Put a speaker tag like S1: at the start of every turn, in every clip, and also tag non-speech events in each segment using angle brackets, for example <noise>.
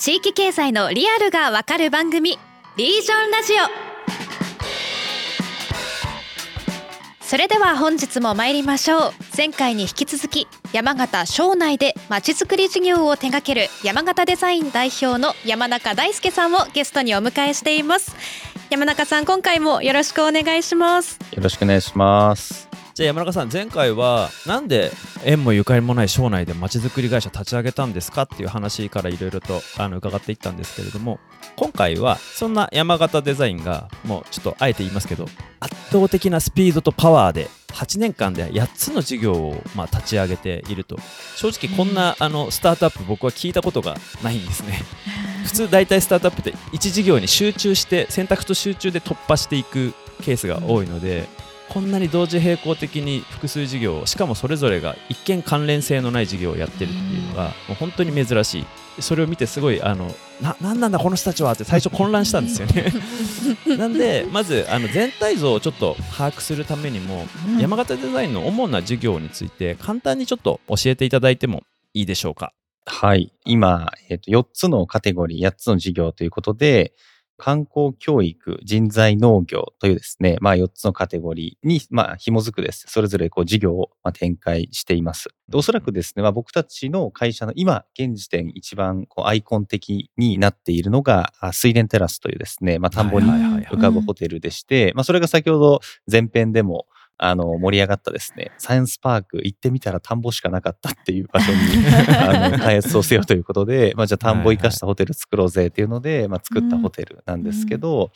S1: 地域経済のリアルがわかる番組リージョンラジオ。それでは本日も参りましょう。前回に引き続き山形省内でまちづくり事業を手掛ける山形デザイン代表の山中大輔さんをゲストにお迎えしています。山中さん今回もよろしくお願いします。
S2: よろしくお願いします。
S3: じゃあ山中さん前回はなんで縁もゆかりもない省内でまちづくり会社立ち上げたんですかっていう話からいろいろとあの伺っていったんですけれども今回はそんな山形デザインがもうちょっとあえて言いますけど圧倒的なスピードとパワーで8年間で8つの事業をまあ立ち上げていると。正直こんなあのスタートアップ僕は聞いたことがないんですね。<laughs> 普通大体スタートアップって1事業に集中して選択と集中で突破していくケースが多いので、こんなに同時並行的に複数事業しかもそれぞれが一見関連性のない事業をやってるっていうのがもう本当に珍しいそれを見てすごいあのななんなんだこの人たちはって最初混乱したんですよね。<laughs> なんでまずあの全体像をちょっと把握するためにも、山形デザインの主な事業について簡単にちょっと教えていただいてもいいでしょうか？
S2: はい。今、えー、と4つのカテゴリー8つの事業ということで観光教育、人材農業というですね、まあ4つのカテゴリーに、まあ紐づくです。それぞれこう事業を展開しています。おそらくですね、まあ僕たちの会社の今、現時点一番こうアイコン的になっているのが、水田テラスというですね、まあ田んぼに浮かぶホテルでして、まあそれが先ほど前編でもあの、盛り上がったですね、サイエンスパーク行ってみたら田んぼしかなかったっていう場所に、<laughs> あの、開発をせよということで、まあ、じゃあ田んぼ生かしたホテル作ろうぜっていうので、まあ、作ったホテルなんですけど、うん、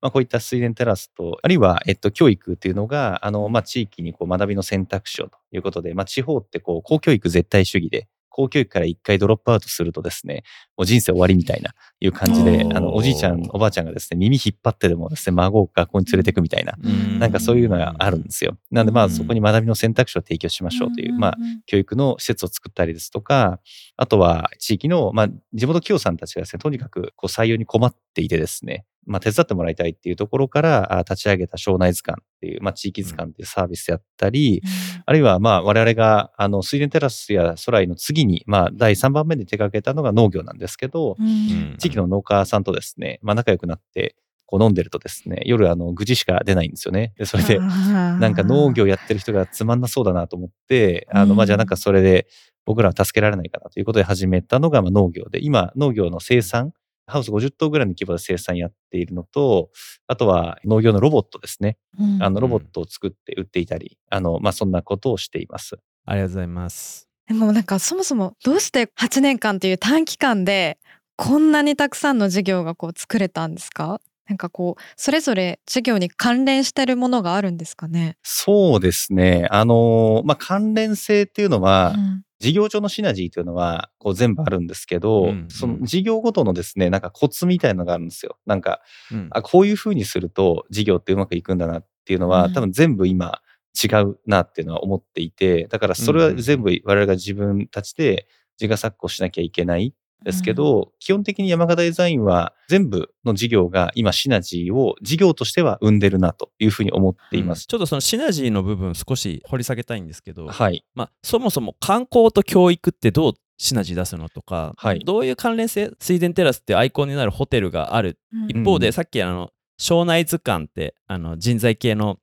S2: まあ、こういった水田テラスと、あるいは、えっと、教育っていうのが、あの、まあ、地域にこう学びの選択肢をということで、まあ、地方ってこう、公教育絶対主義で、公教育から一回ドロップアウトするとですね、もう人生終わりみたいないう感じで、あの、おじいちゃん、おばあちゃんがですね、耳引っ張ってでもですね、孫を学校に連れてくみたいな、なんかそういうのがあるんですよ。なんでまあそこに学びの選択肢を提供しましょうという、まあ教育の施設を作ったりですとか、あとは地域の、まあ地元企業さんたちがですね、とにかくこう採用に困っていてですね、まあ、手伝ってもらいたいっていうところから立ち上げた省内図鑑っていう、まあ、地域図鑑っていうサービスやったり、うん、あるいはまあ我々があの水田テラスや空井の次に、まあ、第3番目で手掛けたのが農業なんですけど、うん、地域の農家さんとですね、まあ、仲良くなってこう飲んでるとですね、夜あの、愚痴しか出ないんですよね。で、それで、なんか農業やってる人がつまんなそうだなと思って、あの、まあ、じゃあなんかそれで僕らは助けられないかなということで始めたのが、まあ、農業で、今、農業の生産、ハウス50棟ぐらいの規模で生産やっているのと、あとは農業のロボットですね。うん、あのロボットを作って売っていたり、あの、まあ、そんなことをしています。
S3: ありがとうございます。
S1: でもなんかそもそもどうして8年間っていう短期間でこんなにたくさんの事業がこう作れたんですか？なんかこう、それぞれ事業に関連してるものがあるんですかね？
S2: そうですね。あの、まあ、関連性っていうのは、うん、事業上のシナジーというのは、こう全部あるんですけど、うん、その事業ごとのですね、なんかコツみたいなのがあるんですよ。なんか、うん、あ、こういうふうにすると事業ってうまくいくんだなっていうのは、多分全部今違うなっていうのは思っていて、だからそれは全部我々が自分たちで自我作行しなきゃいけないですけど、うん、基本的に山形デザインは全部の事業が今シナジーを事業としては生んでるなというふうに思っています、うん、
S3: ちょっとそのシナジーの部分少し掘り下げたいんですけど、
S2: はい。
S3: まあ、そもそも観光と教育ってどうシナジー出すのとか、はい、どういう関連性水田テラスってアイコンになるホテルがある、うん、一方でさっきあの庄内図鑑ってあの人材系の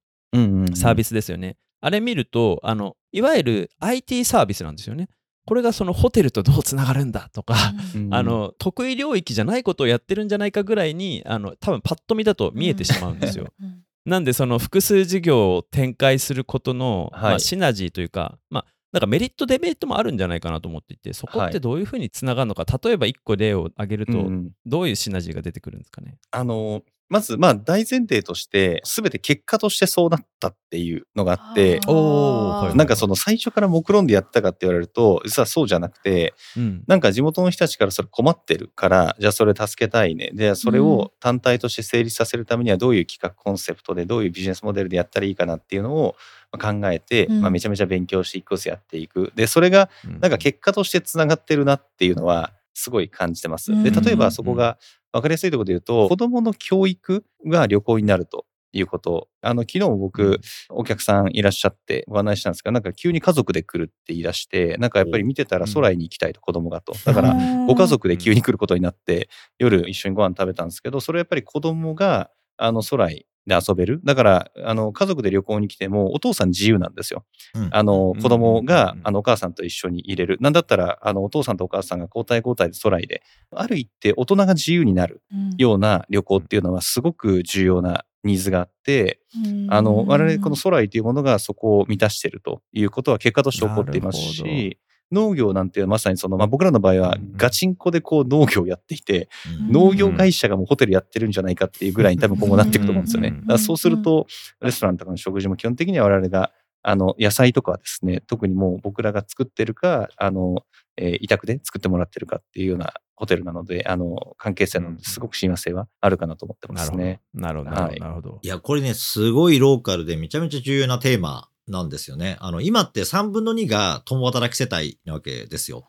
S3: サービスですよね、うんうんうん、あれ見るとあのいわゆる IT サービスなんですよねこれがそのホテルとどうつながるんだとか、うん、あの得意領域じゃないことをやってるんじゃないかぐらいにあの多分パッと見だと見えてしまうんですよ。なんでその複数事業を展開することの、はい、まあ、シナジーというか、まあ、なんかメリットデメリットもあるんじゃないかなと思っていてそこってどういうふうにつながるのか、はい、例えば1個例を挙げると、どういうシナジーが出てくるんですかね、
S2: あのまず、まあ、大前提として、すべて結果としてそうなったっていうのがあって、なんかその最初から目論んでやったかって言われると、実はそうじゃなくて、うん、なんか地元の人たちからそれ困ってるから、じゃあそれ助けたいね。で、それを単体として成立させるためにはどういう企画コンセプトで、どういうビジネスモデルでやったらいいかなっていうのを考えて、うん、まあ、めちゃめちゃ勉強して一個ずつやっていく。で、それがなんか結果としてつながってるなっていうのは、すごい感じてます。で、例えばそこが分かりやすいところで言うと、子供の教育が旅行になるということ。あの、昨日も僕、お客さんいらっしゃってご案内したんですが、なんか急に家族で来るって言い出して、なんかやっぱり見てたら空へに行きたいと子供がと。<laughs> だから、ご家族で急に来ることになって、夜一緒にご飯食べたんですけど、それはやっぱり子供が、あの、空へで遊べる。だから、あの、家族で旅行に来ても、お父さん自由なんですよ。
S4: うん。
S2: あの、子供
S3: うん。
S2: が、あの、お母さんと一緒に入れる。なんだったら、あの、お父さんとお母さんが交代交代で空へで、ある一定大人が自由になるような旅行っていうのはすごく重要なニーズがあって、あの、我々この空へというものがそこを満たしているということは結果として起こっていますし、農業なんてまさにその、まあ、僕らの場合は
S3: うん
S2: ガチンコでこう農業をやっていて、
S4: うん
S2: 農業会社がもうホテルやってるんじゃないかっていうぐらいに多分 <laughs> 今後なっていくと思うんですよね。
S3: うん
S2: だからそうすると、レストランとかの食事も基本的には我々が、あの、野菜とかはですね、特にもう僕らが作ってるか、あの、えー委託で作ってもらってるかっていうようなホテルなので、あの、関係性なのですごく親和性はあるかなと思ってま
S3: なるほど
S2: すね。。
S3: なるほど。
S2: はい
S3: なるほど。
S4: いや、これね、すごいローカルでめちゃめちゃ重要なテーマなんですよね。あの、今って3分の2が共働き世帯なわけですよ。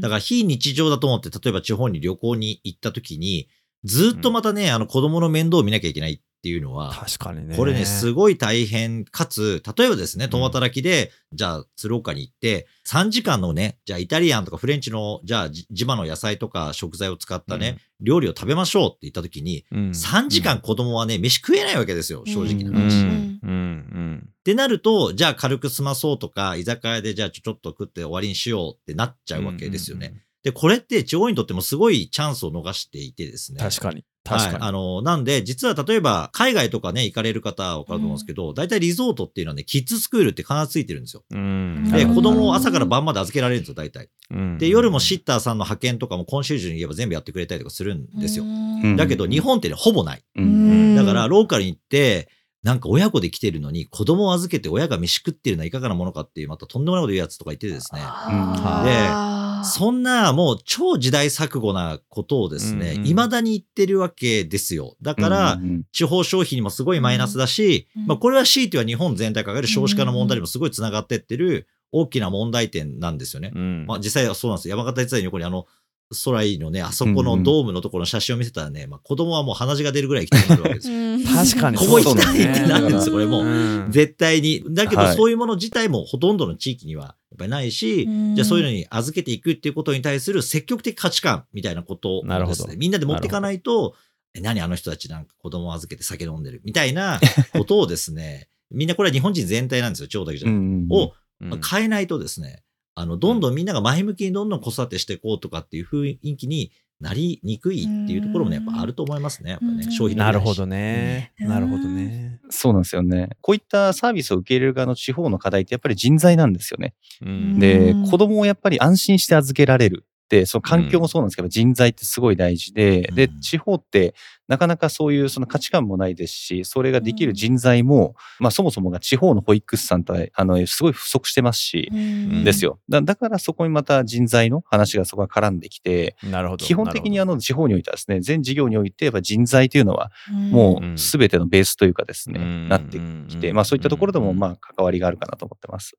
S4: だから非日常だと思って、例えば地方に旅行に行った時に、ずっとまたね、あの子供の面倒を見なきゃいけないっていうのは、
S3: 確かにね。
S4: これね、すごい大変かつ、例えばですね、共働きで、じゃあ、鶴岡に行って、3時間のね、じゃあイタリアンとかフレンチの、じゃあじ地場の野菜とか食材を使ったね、料理を食べましょうって言った時に、
S3: うん、
S4: 3時間子供はね、飯食えないわけですよ、正直な
S3: うん、
S4: 話。っ
S3: うん、うん。
S4: てなると、じゃあ軽く済まそうとか、居酒屋でじゃあちょちょっと食って終わりにしようってなっちゃうわけですよね。で、これって地方にとってもすごいチャンスを逃していてですね。
S3: 確かに。確かに。
S4: はい。あの、なんで、実は例えば、海外とかね、行かれる方はわかると思うんですけど、大体リゾートっていうのはね、キッズスクールって必ずついてるんですよ。
S3: うん。
S4: で、
S1: うん
S4: 子供を朝から晩まで預けられるんですよ、大体。
S3: うん
S4: で、夜もシッターさんの派遣とかもコンシェルジュに言えば全部やってくれたりとかするんですよ。
S2: うん
S4: だけど、日本ってね、ほぼない。
S2: うん
S4: だから、ローカルに行って、なんか親子で来てるのに、子供を預けて親が飯食ってるのはいかがなものかっていう、またとんでもないこと言うやつとかいてですね。
S1: あー
S4: そんなもう超時代錯誤なことをですね、
S3: うんうん
S4: 未だに言ってるわけですよ。だから、地方消費にもすごいマイナスだし、
S1: うん
S4: まあこれは強いては日本全体かかる少子化の問題にもすごいつながってってる大きな問題点なんですよね。
S3: うん。
S4: まあ実際はそうなんですよ。山形鉄道の横にあの、空いのね、あそこのドームのところの写真を見せたらね、まあ子供はもう鼻血が出るぐらい行きるわけですよ。
S1: うん
S3: 確かに
S4: ここ行きたいってなるんですよ、これもう。
S3: うん。
S4: 絶対に。だけど
S2: はい。
S4: そういうもの自体もほとんどの地域にはやっぱりないし、
S1: うん。
S4: じゃあそういうのに預けていくっていうことに対する積極的価値観みたいなことを
S3: なるほど。
S4: ですね、みんなで持っていかないと、え何あの人たちなんか子供を預けて酒飲んでるみたいなことをですね、みんなこれは日本人全体なんですよ、地方だけじゃ
S2: う
S4: なくて。を
S3: うん
S4: 変えないとですね、あの、どんどんみんなが前向きにどんどん子育てしていこうとかっていう雰囲気になりにくいっていうところもね、やっぱあると思いますね、やっぱね、
S1: うん
S4: 消費の
S3: なるほどね。
S1: うん
S3: なるほどね。
S2: そうなんですよね。こういったサービスを受け入れる側の地方の課題ってやっぱり人材なんですよね。
S3: うん
S2: で
S1: うん、
S2: 子供をやっぱり安心して預けられる。で、その環境もそうなんですけど、人材ってすごい大事で、で
S4: う、ん。
S2: 地方ってなかなかそういうその価値観もないですし、それができる人材も、まあそもそもが地方の保育士さんとは、あの、すごい不足してますし、
S1: うん。
S2: ですよ。だだからそこにまた人材の話がそこが絡んできて、
S3: なるほど。
S2: 基本的にあ
S3: の、
S2: の地方においてはですね、全事業においてやっぱ人材というのはも
S3: うん。
S2: う全てのベースというかですね、
S3: うん。
S2: なってきて、まあそういったところでもまあ関わりがあるかなと思ってます。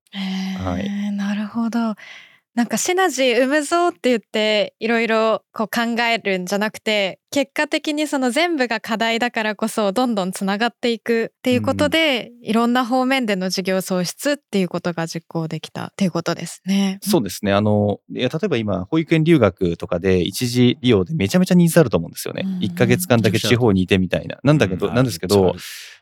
S2: はい。
S1: なるほど。なんかシナジー生むぞって言っていろいろこう考えるんじゃなくて結果的にその全部が課題だからこそどんどんつながっていくっていうことで、いろんな方面での事業創出っていうことが実行できたっていうことですね。
S2: そうですね。あの、いや例えば今、保育園留学とかで一時利用でめちゃめちゃニーズあると思うんですよね
S1: うん。
S2: 1ヶ月間だけ地方にいてみたいな。なんだけど、
S3: うん
S2: なんですけど、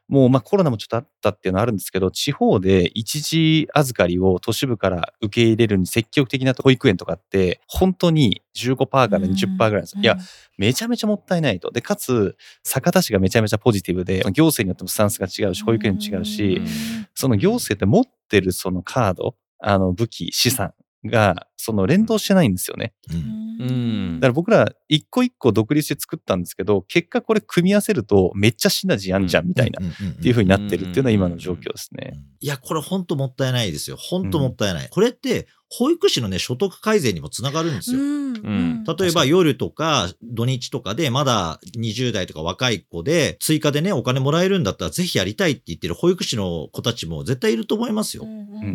S2: もうまあコロナもちょっとあったっていうのはあるんですけど、地方で一時預かりを都市部から受け入れるに積極的な保育園とかって、本当に15%から20%ぐらいなんですよ。いや、めちゃめちゃもったいないと。で、かつ、酒田市がめちゃめちゃポジティブで、行政によってもスタンスが違うし、保育園も違うし、その行政って持ってるそのカード、あの武器、資産が、その連動してないんですよね。
S4: うん。
S3: うん。
S2: だから僕ら一個一個独立して作ったんですけど、結果これ組み合わせるとめっちゃシナジーあんじゃんみたいな、っ
S4: って
S2: いう風になってるっていうのは今の状況ですね。
S4: いや、これ本当もったいないですよ。本当もったいない。これって、保育士のね、所得改善にもつながるんですよ。
S3: ん。
S4: 例えば夜とか土日とかでまだ20代とか若い子で追加でね、お金もらえるんだったらぜひやりたいって言ってる保育士の子たちも絶対いると思いますよ。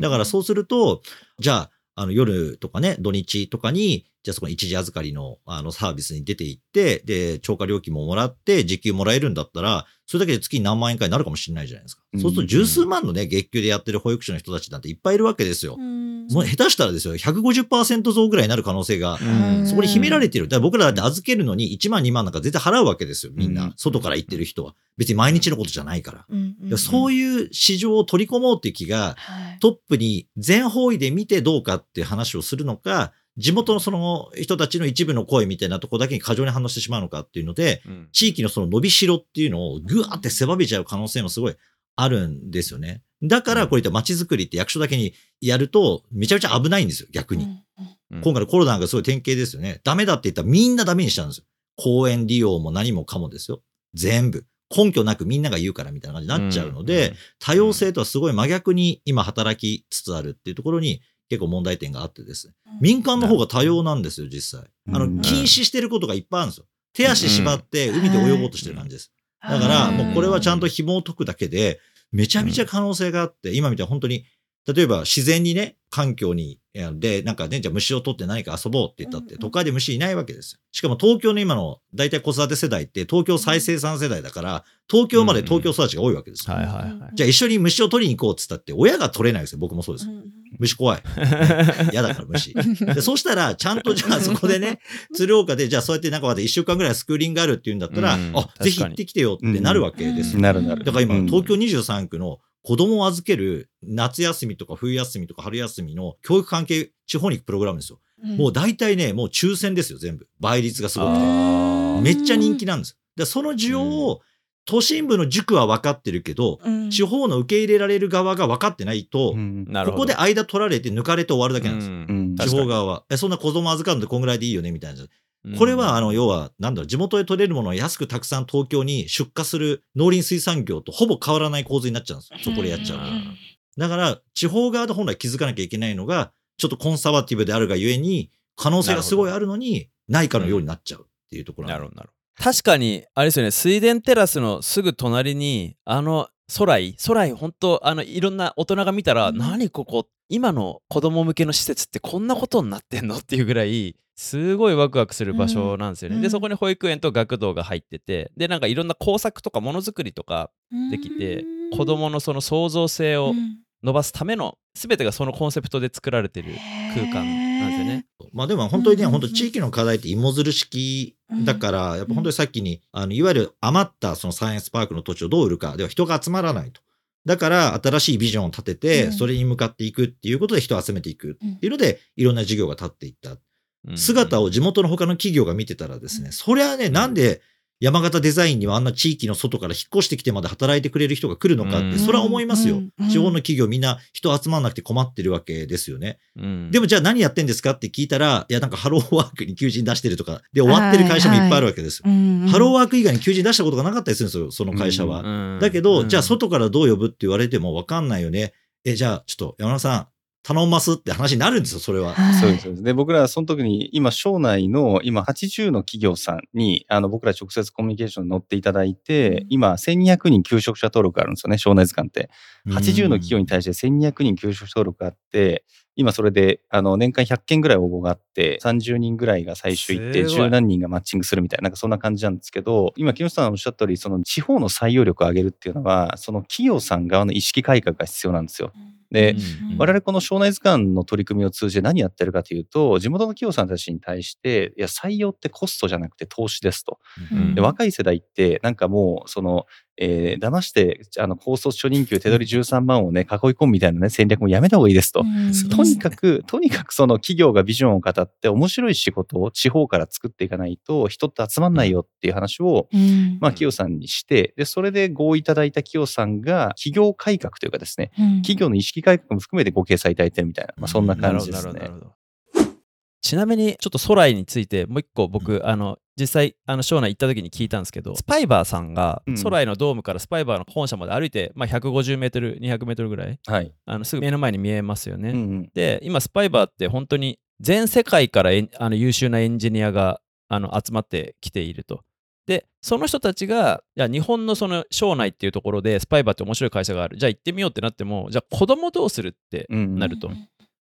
S4: だからそうすると、じゃあ、あの夜とかね、土日とかにじゃあそこ一時預かりのあのサービスに出ていって、で、超過料金ももらって、時給もらえるんだったら、それだけで月に何万円かになるかもしれないじゃないですか。
S2: うん
S4: そうすると十数万のね、月給でやってる保育士の人たちなんていっぱいいるわけですよ。もう下手したらですよ、150%増ぐらいになる可能性が
S3: うん
S4: そこに秘められてる。だから僕らだって預けるのに1万2万なんか絶対払うわけですよ、みんな。
S2: うん
S4: 外から行ってる人は。別に毎日のことじゃないから。そういう市場を取り込もうっていう気が、
S1: はい
S4: トップに全方位で見てどうかっていう話をするのか、地元のその人たちの一部の声みたいなとこだけに過剰に反応してしまうのかっていうので、
S3: うん
S4: 地域のその伸びしろっていうのをぐわーって狭めちゃう可能性もすごいあるんですよね。だからこういった街づくりって役所だけにやるとめちゃめちゃ危ないんですよ、逆に。
S3: うん
S4: 今回のコロナなんかすごい典型ですよね。ダメだって言ったらみんなダメにしちゃうんですよ。公園利用も何もかもですよ。全部。根拠なくみんなが言うからみたいな感じになっちゃうので、、多様性とはすごい真逆に今働きつつあるっていうところに結構問題点があってですね。民間の方が多様なんですよ、実際。あの、
S2: うん
S4: 禁止してることがいっぱいあるんですよ。手足縛って海で泳ごうとしてる感じです。だから、
S1: はい
S4: もうこれはちゃんと紐を解くだけで、めちゃめちゃ可能性があって、今みたいに本当に、例えば自然にね、環境に、で、なんかね、じゃあ虫を取って何か遊ぼうって言ったって、
S1: うん
S4: 都会で虫いないわけですよ。しかも東京の今の大体子育て世代って東京再生産世代だから、東京まで東京育ちが多いわけですよ。
S3: はいはいはい。
S4: じゃあ一緒に虫を取りに行こうって言ったって、親が取れないですよ。僕もそうです。虫怖い。<laughs> 嫌だから虫。で、そうしたら、ちゃんとじゃあ <laughs> そこでね、鶴岡で、じゃあそうやってなんかまだ一週間ぐらいスクーリングがあるっていうんだったら、
S3: うん
S4: あ、ぜひ行ってきてよってなるわけですよ。
S2: なるなる。
S4: だから今、
S2: うん
S4: 東京23区の子供を預ける夏休みとか冬休みとか春休みの教育関係地方に行くプログラムですよ。もう大体ね、もう抽選ですよ、全部。倍率がすごくて。めっちゃ人気なんです。でその需要を、都心部の塾は分かってるけど、地方の受け入れられる側が分かってないと、
S2: うん
S3: なるほど。
S4: ここで間取られて抜かれて終わるだけなんですよ。
S3: うん
S2: うん
S4: 地方側は。え、そんな子供預かるのでこんぐらいでいいよね、みたいな。
S3: うん
S4: これは、あの、要は、なんだろう、地元で取れるものを安くたくさん東京に出荷する農林水産業とほぼ変わらない構図になっちゃうんですよ。そこでやっちゃうと。だから、地方側で本来気づかなきゃいけないのが、ちょっとコンサバティブであるがゆえに、可能性がすごいあるのに、ないかのようになっちゃうっていうところなんで
S3: なるほどなるほど確かにあれですよね水田テラスのすぐ隣にあの空井空井本当あのいろんな大人が見たら、
S1: うん
S3: 何ここ今の子供向けの施設ってこんなことになってんのっていうぐらいすごいワクワクする場所なんですよね、
S1: うん。
S3: でそこに保育園と学童が入っててでなんかいろんな工作とかものづくりとかできて子供のその創造性を伸ばすための全てがそのコンセプトで作られてる空間なんですよね。
S4: まあでも本当にね、
S1: うん。
S4: 本当地域の課題って芋づる式だから、やっぱ本当にさっきに、あの、いわゆる余ったそのサイエンスパークの土地をどう売るか、では人が集まらないと。だから新しいビジョンを立てて、
S1: うん。
S4: それに向かっていくっていうことで人を集めていくっていうので、いろんな事業が立っていった。
S3: うん。
S4: 姿を地元の他の企業が見てたらですね、
S1: うん。
S4: そりゃね、なんで山形デザインにはあんな地域の外から引っ越してきてまで働いてくれる人が来るのかって、
S3: うん。
S4: それは思いますよ。
S1: うん。
S4: 地方の企業みんな人集まんなくて困ってるわけですよね。
S3: うん。
S4: でもじゃあ何やってんですかって聞いたら、いやなんかハローワークに求人出してるとか、で終わってる会社もいっぱいあるわけですよ。ハロー
S1: ー
S4: ワーク以外に求人出したことがなかったりするんですよ、その会社は。
S3: うん。
S4: だけど、
S3: うん。
S4: じゃあ外からどう呼ぶって言われてもわかんないよね。え、じゃあちょっと山田さん、頼ますって話になるんですよ、それは。
S2: そうです。そうですで、僕らはその時に、今、省内の今80の企業さんに、あの、僕ら直接コミュニケーションに乗っていただいて、
S1: うん
S2: 今、1200人求職者登録あるんですよね、省内図鑑って。80の企業に
S4: 対
S2: 対して1200人求職者登録あって、今それで、あの、年間100件ぐらい応募があって、30人ぐらいが最終行って、
S3: すごい
S2: 10何人がマッチングするみたいな、なんかそんな感じなんですけど、今、木下さんおっしゃった通り、その地方の採用力を上げるっていうのは、その企業さん側の意識改革が必要なんですよ。で、
S3: うん
S2: 我々この省内図鑑の取り組みを通じて何やってるかというと、地元の企業さんたちに対して、いや、採用ってコストじゃなくて投資ですと。
S3: うん
S2: で若い世代って、なんかもう、その、えー騙して、あの、高卒初任給手取り13万をね、囲い込むみたいなね、戦略もやめた方がいいですと。とにかく、とにかくその企業がビジョンを語って面白い仕事を地方から作っていかないと人って集まんないよっていう話を、まあ企業さんにして、で、それで合意いただいた企業さんが企業改革というかですね、企業の意識改革も含めてご掲載いただいてるみたいな、まあそんな感じですね。
S3: なるほどなるほどちなみにちょっと空イについてもう一個僕、あの実際あの省内行った時に聞いたんですけどスパイバーさんが
S2: うん。
S3: 空イのドームからスパイバーの本社まで歩いて、まあ、150メートル200メートルぐらい
S2: はい。
S3: あのすぐ目の前に見えますよね、
S2: うんうん。
S3: で今スパイバーって本当に全世界からあの優秀なエンジニアがあの集まってきていると。でその人たちがいや日本のその省内っていうところでスパイバーって面白い会社がある。じゃあ行ってみようってなってもじゃあ子供どうするって
S2: うんうん。
S3: なると。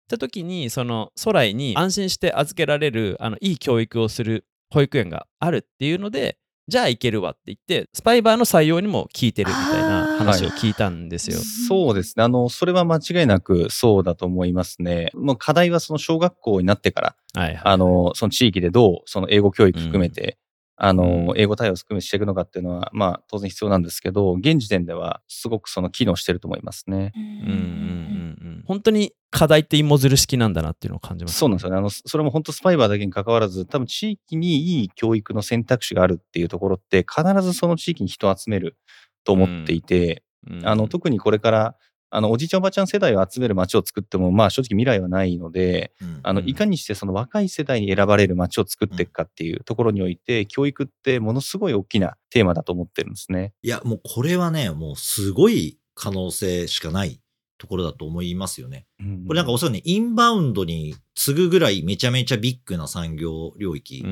S3: った時にその空来に安心して預けられるあのいい教育をする保育園があるっていうのでじゃあ行けるわって言ってスパイバーの採用にも聞いてるみたいな話を聞いたんですよ。
S2: そうですね。あの、それは間違いなくそうだと思いますね。もう課題はその小学校になってから、
S3: はいはい、
S2: あの、その地域でどう、その英語教育含めて、あの、英語対応を含めしていくのかっていうのは、まあ、当然必要なんですけど、現時点ではすごくその機能してると思いますね。うんうんうんう
S3: ん。本当に課題って芋づる式なんだなっていうのを感じます、
S2: ね、そうなんですよね。あの、それも本当スパイバーだけに関わらず、多分地域にいい教育の選択肢があるっていうところって、必ずその地域に人を集めると思っていて、うんうん、あの、特にこれからあの、おじいちゃんおばちゃん世代を集める街を作っても、まあ正直未来はないので、うん、あの、いかにしてその若い世代に選ばれる街を作っていくかっていうところにおいて、うん、教育ってものすごい大きなテーマだと思ってるんですね。
S4: いや、もうこれはね、もうすごい可能性しかないところだと思いますよね。うん、これなんかおそらくね、インバウンドに次ぐぐらいめちゃめちゃビッグな産業領域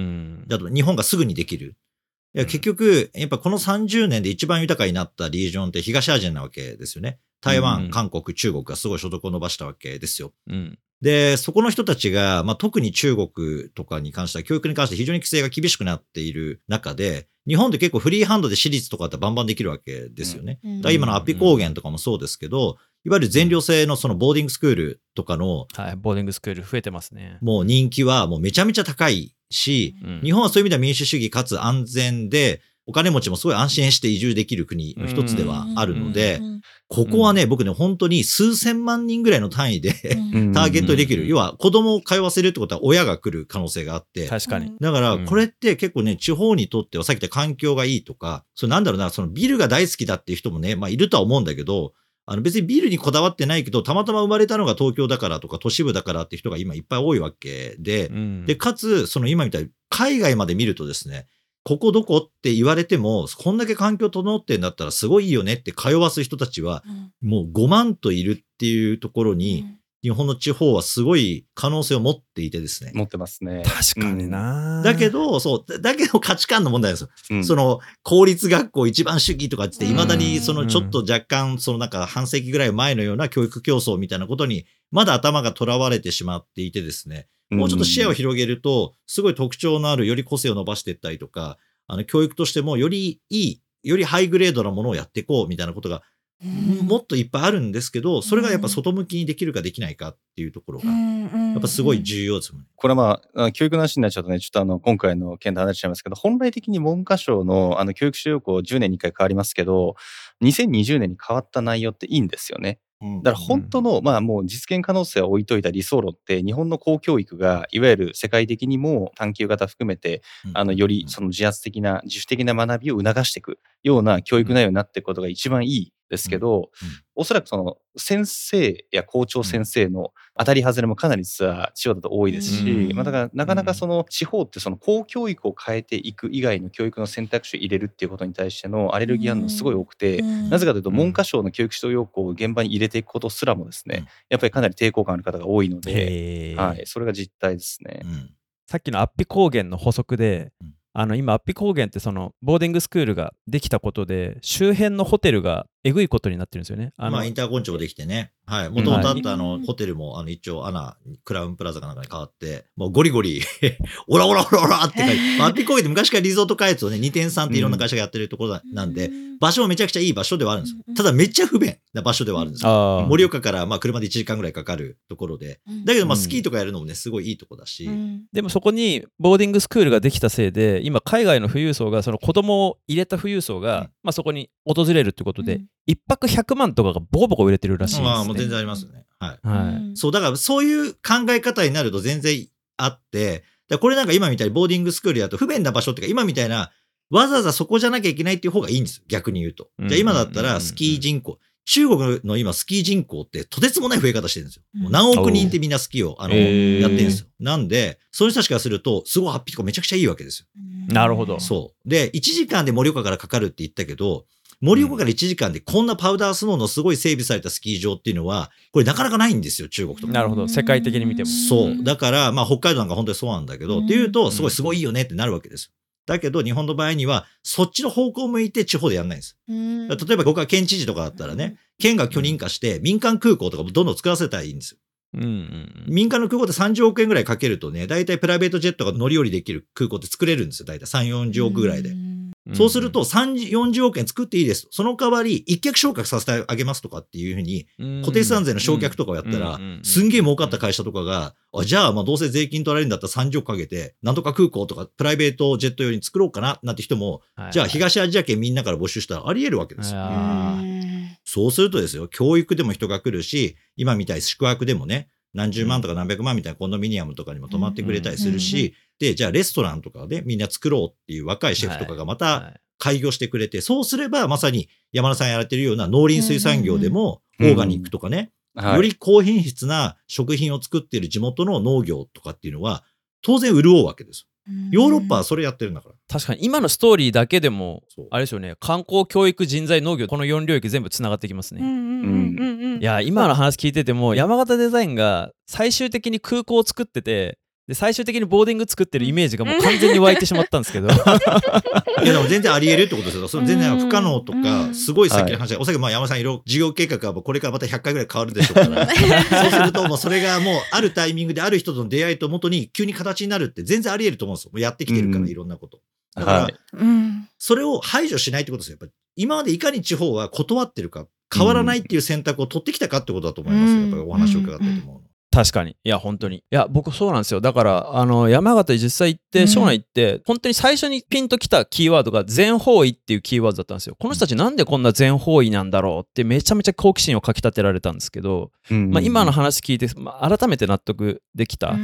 S4: だと、日本がすぐにできる。いや結局、やっぱこの30年で一番豊かになったリージョンって東アジアなわけですよね。台湾、うん、韓国、中国がすごい所得を伸ばしたわけですよ。うん、で、そこの人たちが、まあ、特に中国とかに関しては、教育に関して非常に規制が厳しくなっている中で、日本って結構フリーハンドで私立とかってバンバンできるわけですよね。うん、だ今のアピ高原とかもそうですけど、いわゆる全寮制のそのボーディングスクールとかの、
S3: はい、ボーディングスクール増えてますね。
S4: もう人気はもうめちゃめちゃ高いし、うん、日本はそういう意味では民主主義かつ安全で、お金持ちもすごい安心して移住できる国の一つではあるので、ここはね、僕ね、本当に数千万人ぐらいの単位で <laughs> ターゲットできる。要は子供を通わせるってことは親が来る可能性があって。
S3: 確かに。
S4: だから、これって結構ね、地方にとってはさっき言った環境がいいとか、それなんだろうな、そのビルが大好きだっていう人もね、まあいるとは思うんだけど、あの別にビルにこだわってないけど、たまたま生まれたのが東京だからとか都市部だからって人が今いっぱい多いわけで、で、かつ、その今みたいに海外まで見るとですね、ここどこって言われても、こんだけ環境整ってんだったらすごいいいよねって通わす人たちは、もう5万といるっていうところに、日本の地方はすごい可能性を持っていてですね。
S2: 持ってますね。
S3: 確かにな、
S4: だけど、そう、だけど価値観の問題ですよ。うん、その、公立学校一番主義とかって、いまだにそのちょっと若干、そのなんか半世紀ぐらい前のような教育競争みたいなことに、まだ頭が囚われてしまっていてですね。もうちょっと視野を広げると、すごい特徴のある、より個性を伸ばしていったりとか、あの、教育としてもよりいい、よりハイグレードなものをやっていこうみたいなことが、もっといっぱいあるんですけど、それがやっぱ外向きにできるかできないかっていうところが、やっぱすごい重要ですもんね。
S2: これはまあ、教育の話になっちゃうとね、ちょっとあの、今回の件で話しちゃいますけど、本来的に文科省のあの、教育指導校10年に1回変わりますけど、2020年に変わった内容っていいんですよね。だから本当の、まあもう実現可能性は置いといた理想論って日本の公教育がいわゆる世界的にも探究型含めて、あのよりその自発的な自主的な学びを促していくような教育内容になっていくことが一番いいですけど、おそらくその先生や校長先生の当たり外れもかなり実は地方だと多いですし、まあ、だからなかなかその地方ってその公教育を変えていく以外の教育の選択肢を入れるっていうことに対してのアレルギー反応すごい多くて、なぜかというと文科省の教育指導要項を現場に入れていくことすらもですね、やっぱりかなり抵抗感ある方が多いので、はい、それが実態ですね。
S3: さっきのアッピ高原の補足で、あの今、アッピ高原ってそのボーディングスクールができたことで、周辺のホテルがえぐいことになってるんですよね。
S4: あまあ、インターコンチもできてね。はい。もともとあったあの、ホテルも、あの、一応、アナ、クラウンプラザかなんかに変わって、もうゴリゴリ <laughs> オラオラオラオラって書いて、まあ、アッピ高原って昔からリゾート開発をね、2.3っていろんな会社がやってるところなんで、場所もめちゃくちゃいい場所ではあるんですよ。ただめっちゃ不便な場所ではあるんですよ。盛岡からまあ車で1時間ぐらいかかるところで。だけどまあスキーとかやるのもね、すごいいいとこだし。
S3: でもそこにボーディングスクールができたせいで、今海外の富裕層が、その子供を入れた富裕層が、まあそこに訪れるってことで、一泊100万とかがボコボコ売れてるらしいです、ね。ま
S4: あもう全然ありますよね。はい。はい。そう、だからそういう考え方になると全然あって、これなんか今みたいにボーディングスクールだと不便な場所っていうか、今みたいなわざわざそこじゃなきゃいけないっていう方がいいんです逆に言うと。じゃあ今だったらスキー人口、中国の今スキー人口ってとてつもない増え方してるんですよ。もう何億人ってみんなスキーをあの、やってるんですよ。なんで、そういう人たちからすると、すごいハッピーとかめちゃくちゃいいわけですよ。
S3: なるほど。
S4: そう。で、1時間で盛岡からかかるって言ったけど、盛岡から1時間でこんなパウダースノーのすごい整備されたスキー場っていうのは、これなかなかないんですよ、中国とか。
S3: なるほど。世界的に見ても。
S4: そう。だから、まあ北海道なんか本当にそうなんだけど、っていうと、すごいすごいいいよねってなるわけですよ。だけど、日本の場合には、そっちの方向を向いて地方でやんないんです。例えば、僕は県知事とかだったらね、県が許認可して、民間空港とかもどんどん作らせたらいいんですよ。
S3: うんうん
S4: 民間の空港で30億円ぐらいかけるとね、大体プライベートジェットが乗り降りできる空港って作れるんですよ。大体3、40億ぐらいで。
S3: うん
S4: そうすると、30 40億円作っていいです。その代わり、一脚昇格させてあげますとかっていうふうに、固定資産税の償却とかをやったら、すんげえ儲かった会社とかが、あじゃあ、まあどうせ税金取られるんだったら30億かけて、なんとか空港とかプライベートジェット用に作ろうかな、なんて人も、じゃあ東アジア圏みんなから募集したらあり得るわけですよ。
S3: あ
S4: そうするとですよ、教育でも人が来るし、今みたいに宿泊でもね、何十万とか何百万みたいなコンドミニアムとかにも泊まってくれたりするし、で、じゃあレストランとかでみんな作ろうっていう若いシェフとかがまた
S3: はい。
S4: 開業してくれて、そうすればまさに山田さんやられてるような農林水産業でも、オーガニックとかね、
S2: はい。
S4: より高品質な食品を作っている地元の農業とかっていうのは、当然潤うわけです。ヨーロッパはそれやってるんだから。
S3: 確かに今のストーリーだけでもあれですよね。観光教育人材農業この4領域全部つながってきますね、いや今の話聞いてても山形デザインが最終的に空港を作っててで最終的にボーディング作ってるイメージがもう完全に湧いてしまったんですけど <laughs>
S4: いやでも全然あり得るってことですよ。それ全然不可能と
S1: う
S4: か、
S1: ん
S4: すごい先の話だおそらくまあ山田さんいろいろ事業計画はこれからまた100回ぐらい変わるでしょうから。<laughs> そうするともうそれがもうあるタイミングである人との出会いともとに急に形になるって全然あり得ると思うんですよ。もうやってきてるから
S2: うん
S4: いろんなこと。だから、それを排除しないってことですよ。やっぱり今までいかに地方は断ってるか、変わらないっていう選択を取ってきたかってことだと思いますよ。やっぱりお話を伺ってても。
S3: 確かに。いや本当に。いや僕そうなんですよ。だからあの山形に実際行って
S1: うん。
S3: 庄内行って本当に最初にピンときたキーワードが全方位っていうキーワードだったんですよ。この人たちなんでこんな全方位なんだろうってめちゃめちゃ好奇心をかきたてられたんですけど、まあ、今の話聞いて、まあ、改めて納得できた、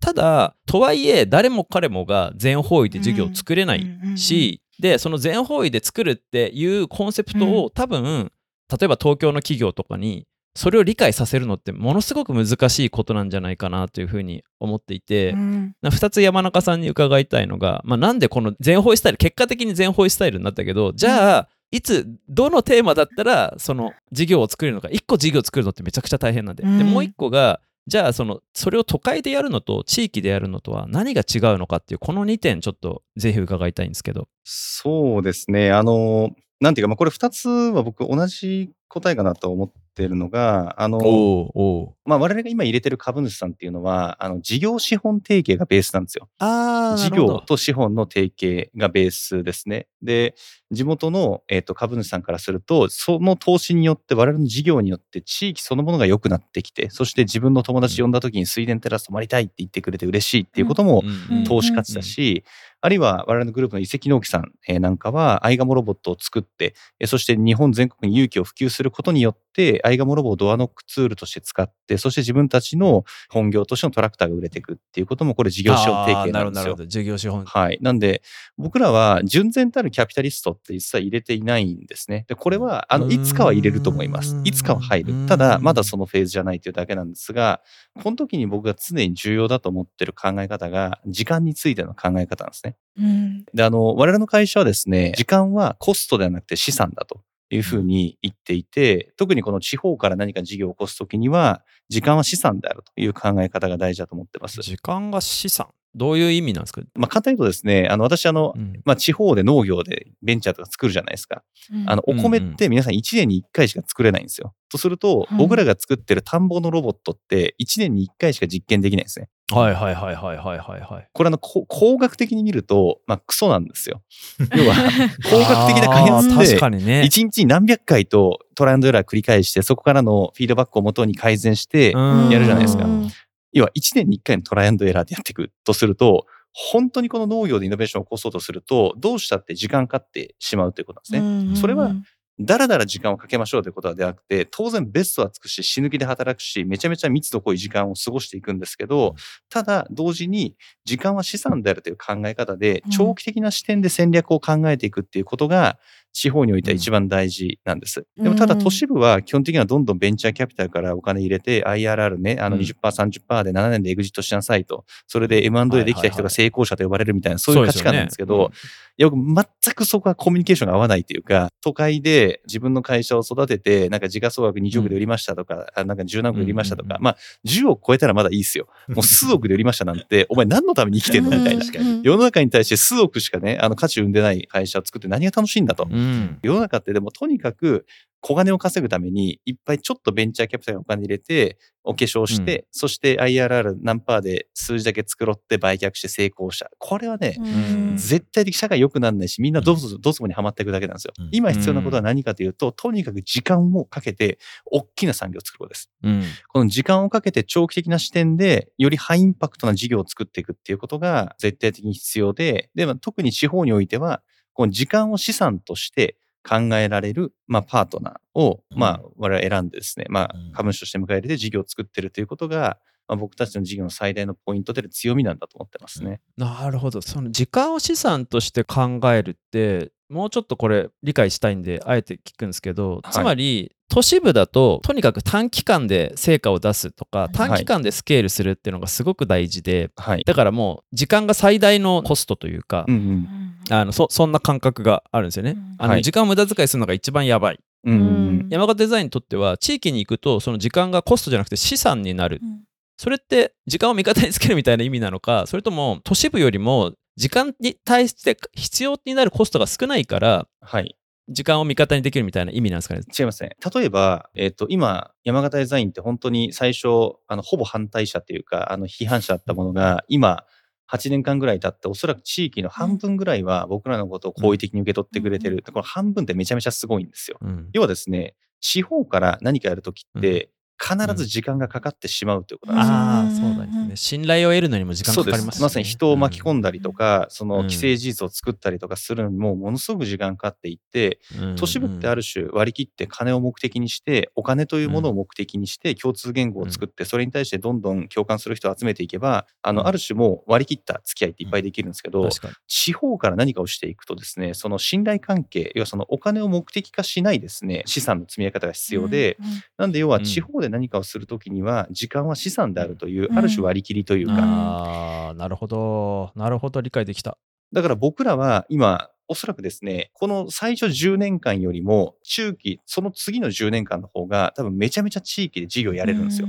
S3: ただとはいえ誰も彼もが全方位で授業を作れないし、でその全方位で作るっていうコンセプトを、多分例えば東京の企業とかにそれを理解させるのってものすごく難しいことなんじゃないかなというふうに思っていて、な2つ山中さんに伺いたいのが、まあ、なんでこの全方位スタイル結果的に全方位スタイルになったけどじゃあ、いつどのテーマだったらその事業を作れるのか1個事業を作るのってめちゃくちゃ大変なんで,、
S1: うん
S3: でもう1個がじゃあそのそれを都会でやるのと地域でやるのとは何が違うのかっていうこの2点ちょっとぜひ伺いたいんですけど。
S2: そうですね。あの、なんていうか、まあ、これ2つは僕同じ答えかなと思ってるのが、あの、まあ、我々が今入れてる株主さんっていうのは、あの、事業資本提携がベースなんですよ。
S3: あ
S2: 事業と資本の提携がベースですね。で、地元の、えー、と株主さんからすると、その投資によって、我々の事業によって地域そのものが良くなってきて、そして自分の友達呼んだ時に水田テラス泊まりたいって言ってくれて嬉しいっていうことも
S1: うん
S2: 投資価値だし、あるいは我々のグループの遺跡農機さんなんかは、アイガモロボットを作って、そして日本全国に勇気を普及することによって、アイガモロボをドアノックツールとして使って、そして自分たちの本業としてのトラクターが売れていくっていうことも、これ事業資本提携なんですよ
S3: なるほど。事業資本
S2: はい。なんで、僕らは純然たるキャピタリストって実は入れていないんですね。で、これは、あの、いつかは入れると思います。いつかは入る。ただ、まだそのフェーズじゃないというだけなんですが、この時に僕が常に重要だと思ってる考え方が、時間についての考え方なんですね。
S1: うん
S2: で、あの、我々の会社はですね、時間はコストではなくて資産だというふうに言っていて、特にこの地方から何か事業を起こすときには、時間は資産であるという考え方が大事だと思ってます。
S3: 時間が資産？どういう意味なんですか、
S2: まあ、簡単に言うとですね、あの、私、あの
S3: う、ん
S2: まあ、地方で農業でベンチャーとか作るじゃないですか。あの、お米って皆さん1年に1回しか作れないんですよ。とすると
S1: うん、
S2: 僕らが作ってる田んぼのロボットって1年に1回しか実験できないんですね。
S3: はいはいはいはいはいはいはい。
S2: これあの、こ工学的に見ると、まあ、クソなんですよ。<laughs> 要は、<laughs> 工学的な開発で、
S3: 確かにね。
S2: 1日に何百回とトライアンドエラー繰り返して、そこからのフィードバックをもとに改善して、
S3: うん
S2: やるじゃないですか
S1: うん
S2: 要は1年に1回のトライアンドエラーでやっていくとすると、本当にこの農業でイノベーションを起こそうとすると、どうしたって時間かかってしまうということなんですね。それはだらだら時間をかけましょうということではなくて、当然ベストは尽くし、死ぬ気で働くし、めちゃめちゃ密度濃い時間を過ごしていくんですけど、ただ同時に時間は資産であるという考え方で
S1: うん、
S2: 長期的な視点で戦略を考えていくっていうことが、地方においては一番大事なんです。でもただ
S1: うん
S2: 都市部は基本的にはどんどんベンチャーキャピタルからお金入れて IRR ね、あの
S3: うん。
S2: 20%、30%で7年でエグジットしなさいと、それで M&A できた人が成功者と呼ばれるみたいな、そういう価値観なんですけど、いや、僕、全くそこはコミュニケーションが合わないというか、都会で自分の会社を育てて、なんか時価総額20億で売りましたとか、あなんか10何億で売りましたとか、まあ、10億超えたらまだいいですよ。<laughs> もう数億で売りましたなんて、お前何のために生きてんのみたいな。世の中に対して数億しかね、あの価値を生んでない会社を作って何が楽しいんだと。
S3: うんうん
S2: 世の中ってでもとにかく小金を稼ぐためにいっぱいちょっとベンチャーキャピタルにお金入れてお化粧して、そして IRR 何パーで数字だけ繕って売却して成功した。これはね、
S3: ん
S2: 絶対的社会良くならないし、みんなどうぞ、どうぞにはまっていくだけなんですよ
S4: うん。
S2: 今必要なことは何かというと、とにかく時間をかけて、大きな産業を作ることです。
S3: うん
S2: この時間をかけて長期的な視点で、よりハイインパクトな事業を作っていくっていうことが絶対的に必要で、でも特に地方においては、この時間を資産として考えられる、まあ、パートナーを、
S4: うん。
S2: まあ、我々選んでですね、まあ
S4: うん、
S2: 株主として迎え入れて事業を作ってるということが、まあ、僕たちの事業の最大のポイントで強みなんだと思ってますね。
S3: なるほど。その時間を資産として考えるってもうちょっとこれ理解したいんであえて聞くんですけど、
S2: はい。
S3: つまり都市部だととにかく短期間で成果を出すとか短期間でスケールするっていうのがすごく大事で、
S2: はい。
S3: だからもう時間が最大のコストというか、
S2: うんうん。
S3: あのそそんな感覚があるんですよね。
S1: うん
S3: あの
S2: はい
S3: 時間を無駄遣いするのが一番やばい。山形デザインにとっては地域に行くとその時間がコストじゃなくて資産になる。それって時間を味方につけるみたいな意味なのかそれとも都市部よりも時間に対して必要になるコストが少ないから
S2: はい。
S3: 時間を味方にできるみたいな意味なんですかね？
S2: 違いますね。例えば、えっ、と、今、山形デザインって本当に最初、あの、ほぼ反対者っていうか、あの、批判者だったものが、今、8年間ぐらい経って、おそらく地域の半分ぐらいは僕らのことを好意的に受け取ってくれてる。この半分ってめちゃめちゃすごいんですよ。
S3: うん
S2: 要はですね、地方から何かやるときって、必ず時間がかかってしまうということなんですよ。
S3: ああ、
S1: うん
S3: そうなんですね。信頼を得るのにも時間かかりますす、ね。
S2: まさに人を巻き込んだりとか、その
S3: うん。
S2: 既成事実を作ったりとかするのにもものすごく時間かかっていって、
S3: うん
S2: 都市部ってある種割り切って金を目的にして、お金というものを目的にして共通言語を作って、それに対してどんどん共感する人を集めていけば、あ
S3: うん。
S2: の、ある種もう割り切った付き合いっていっぱいできるんですけど。地方から何かをしていくとですね、その信頼関係、要はそのお金を目的化しないですね、資産の積み上げ方が必要で、なんで要は
S3: うん
S2: 地方で何かをするときには、時間は資産であるという、
S1: うん
S2: ある種割り切りというか、
S3: ああ、なるほど。なるほど、理解できた。
S2: だから僕らは今、おそらくですね、この最初10年間よりも、中期、その次の10年間の方が、多分めちゃめちゃ地域で事業やれるんですよ。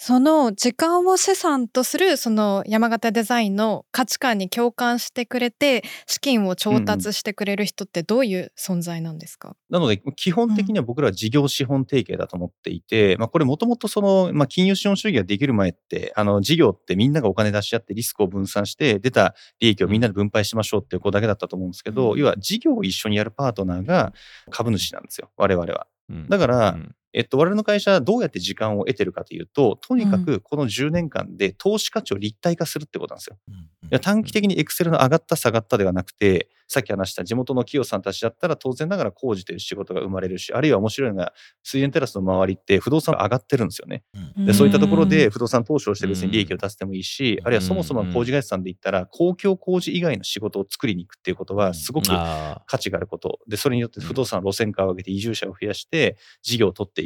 S1: うんその時間を資産とするその山形デザインの価値観に共感してくれて資金を調達してくれる人ってどういう存在なんですか、
S2: なので、基本的には僕らは事業資本提携だと思っていて、まあこれもともとその、まあ金融資本主義ができる前って、あの事業ってみんながお金出し合ってリスクを分散して、出た利益をみんなで分配しましょうっていうことだけだったと思うんですけど、
S1: うん。
S2: 要は事業を一緒にやるパートナーが株主なんですよ、我々は。
S3: うん。
S2: だから
S3: うん
S2: えっと、我々の会社はどうやって時間を得てるかというと、とにかくこの10年間で投資価値を立体化するってことなんですよ。いや短期的にエクセルの上がった下がったではなくて、さっき話した地元の企業さんたちだったら当然ながら工事という仕事が生まれるし、あるいは面白いのが水源テラスの周りって不動産が上がってるんですよね。でそういったところで不動産投資をして別に利益を出せてもいいし、あるいはそもそも工事会社さんで言ったら公共工事以外の仕事を作りに行くっていうことはすごく
S3: あ
S2: 価値があること。で、それによって不動産の路線化を上げて移住者を増やして事業を取っていく。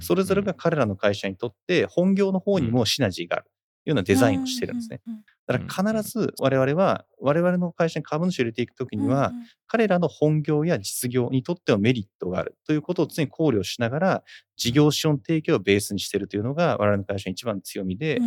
S2: それぞれが彼らの会社にとって本業の方にもシナジーがある。いうようなデザインをしてるんですね。だから必ず我々は我々の会社に株主を入れていくときには、彼らの本業や実業にとってはメリットがある。ということを常に考慮しながら事業資本提供をベースにしているというのが我々の会社の一番の強みで、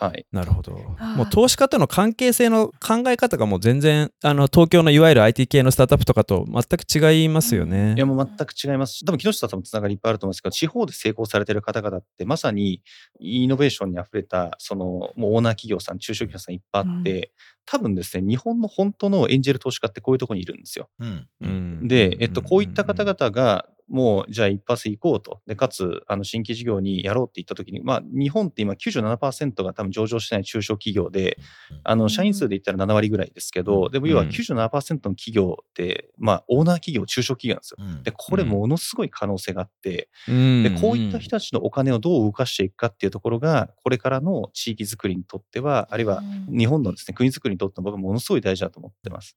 S2: はい。
S3: なるほど。もう投資家との関係性の考え方がもう全然あの東京のいわゆる IT 系のスタートアップとかと全く違いますよね。
S2: いやもう全く違いますし、多分木下さんもつながりいっぱいあると思うんですけど、地方で成功されてる方々ってまさにイノベーションにあふれた、そのもうオーナー企業さん、中小企業さんいっぱいあって、多分ですね、日本の本当のエンジェル投資家ってこういうところにいるんですよ。
S4: うん
S3: うん
S2: で、えっと、こういった方々が、もう、じゃあ一発行こうと。で、かつ、あの、新規事業にやろうって言ったときに、まあ、日本って今97%が多分上場してない中小企業で、あの、社員数で言ったら7割ぐらいですけど、でも要は
S3: うん。
S2: 97%の企業って、まあ、オーナー企業、中小企業なんですよ。
S4: うん。
S2: で、これものすごい可能性があって、
S3: うん。
S2: で、こういった人たちのお金をどう動かしていくかっていうところが、これからの地域づくりにとっては、あるいは日本のですね、国づくりにとっても僕はものすごい大事だと思ってます。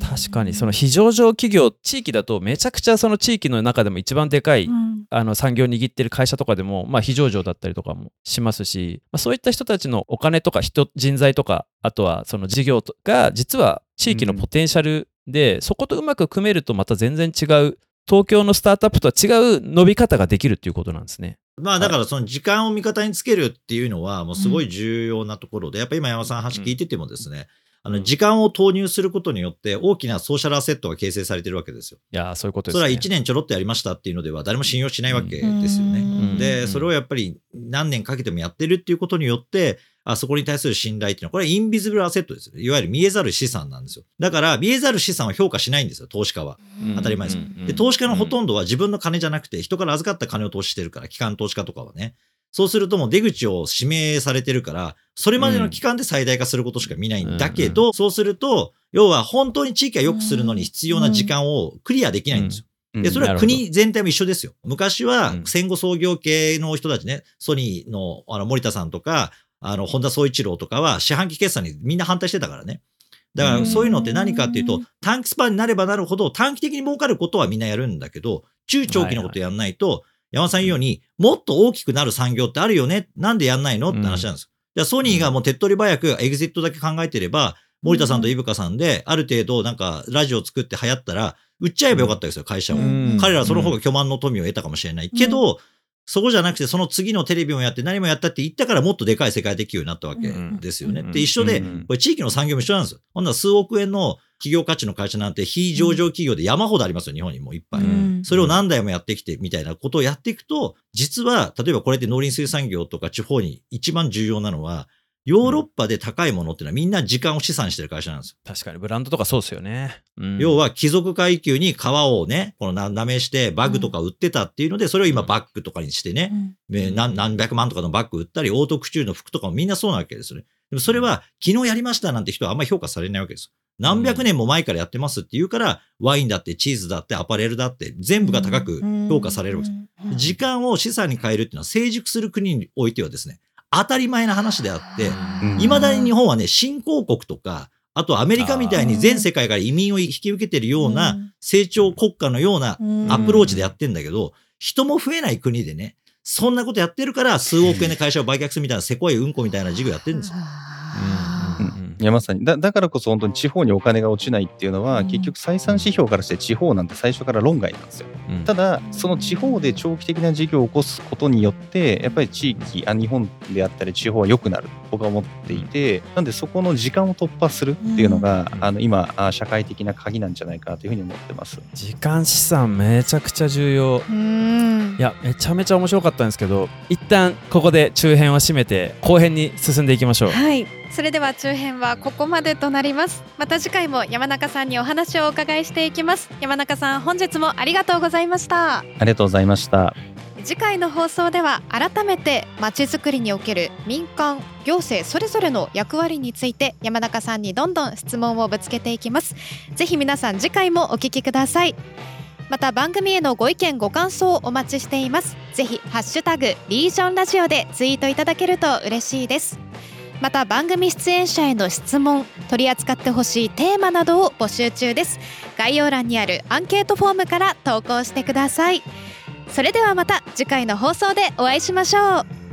S3: 確かにその非上場企業地域だとめちゃくちゃその地域の中でも一番でかい、あの産業を握ってる会社とかでも、まあ、非上場だったりとかもしますし、まあ、そういった人たちのお金とか人人材とかあとはその事業とが実は地域のポテンシャルで、そことうまく組めるとまた全然違う東京のスタートアップとは違う伸び方ができるっていうことなんですね。
S4: まあだからその時間を味方につけるっていうのはもうすごい重要なところで、やっぱ今山さん話聞いててもですね、あの、時間を投入することによって大きなソーシャルアセットが形成されてるわけですよ。
S3: いやそういうことですね。
S4: それは1年ちょろっとやりましたっていうのでは誰も信用しないわけですよね。
S1: うん
S4: で、それをやっぱり何年かけてもやってるっていうことによって、あそこに対する信頼っていうのは、これはインビズブルアセットですよ。いわゆる見えざる資産なんですよ。だから、見えざる資産を評価しないんですよ、投資家は。
S3: うん
S4: 当たり前ですで、投資家のほとんどは自分の金じゃなくて、人から預かった金を投資してるから、機関投資家とかはね。そうするともう出口を指名されてるから、それまでの期間で最大化することしか見ないんだけど、そうすると、要は本当に地域が良くするのに必要な時間をクリアできないんですよ。で、それは国全体も一緒ですよ。昔は
S3: うん
S4: 戦後創業系の人たちね、ソニーのあの森田さんとか、あの、本田宗一郎とかは四半期決算にみんな反対してたからね。だからそういうのって何かっていうと
S1: うん、
S4: 短期スパンになればなるほど短期的に儲かることはみんなやるんだけど、中長期のことやんないと、山田さん言うように、もっと大きくなる産業ってあるよね。なんでやんないの？って話なんですよ。じゃあソニーがもう手っ取り早くエグジットだけ考えてれば、森田さんと伊深さんで、ある程度なんかラジオ作って流行ったら、売っちゃえばよかったですよ、会社を。
S3: うん
S4: 彼らはその方が巨万の富を得たかもしれない。けど、そこじゃなくて、その次のテレビもやって何もやったって言ったからもっとでかい世界的企業になったわけですよね。
S3: うん
S4: で、一緒で、
S3: うん
S4: これ地域の産業も一緒なんですよ。ほんなら数億円の企業価値の会社なんて非上場企業で山ほどありますよ、日本にもいっぱい。
S3: うん
S4: それを何代もやってきてみたいなことをやっていくと、実は、例えばこれって農林水産業とか地方に一番重要なのは、ヨーロッパで高いものっていうのはみんな時間を資産してる会社なんですよ。
S3: 確かにブランドとかそうですよね。うん
S4: 要は貴族階級に革をね、このな舐めしてバッグとか売ってたっていうので、それを今バッグとかにしてね、えー何何百万とかのバッグ売ったり、オートクチュールの服とかもみんなそうなわけですよね。でもそれは昨日やりましたなんて人はあんまり評価されないわけです。何百年も前からやってますって言うから、ワインだってチーズだってアパレルだって全部が高く評価されるわけです。時間を資産に変えるっていうのは成熟する国においてはですね、当たり前な話であって、
S2: うん。
S4: 未だに日本はね、新興国とか、あとアメリカみたいに全世界から移民を引き受けてるような成長国家のようなアプローチでやってんだけど、人も増えない国でね、そんなことやってるから数億円で会社を売却するみたいなせこいうんこみたいな事業やってるんですよ。
S2: いやまさに。だだからこそ本当に地方にお金が落ちないっていうのは、
S1: うん。
S2: 結局採算指標からして地方なんて最初から論外なんですよ。
S3: うん。
S2: ただその地方で長期的な事業を起こすことによってやっぱり地域あ日本であったり地方は良くなる。と僕は思っていてなんでそこの時間を突破するっていうのが、
S3: うん。
S2: あの今あ社会的な鍵なんじゃないかなというふうに思ってます。
S3: 時間資産めちゃくちゃ重要。
S1: うん。
S3: いやめちゃめちゃ面白かったんですけど一旦ここで中編を締めて後編に進んでいきましょう。
S1: はいそれでは中編はここまでとなります。また次回も山中さんにお話をお伺いしていきます。山中さん本日もありがとうございました。
S2: ありがとうございました。
S1: 次回の放送では改めてまちづくりにおける民間行政それぞれの役割について山中さんにどんどん質問をぶつけていきます。ぜひ皆さん次回もお聞きください。また番組へのご意見ご感想をお待ちしています。ぜひハッシュタグリージョンラジオでツイートいただけると嬉しいですまた番組出演者への質問取り扱ってほしいテーマなどを募集中です。概要欄にあるアンケートフォームから投稿してください。それではまた次回の放送でお会いしましょう。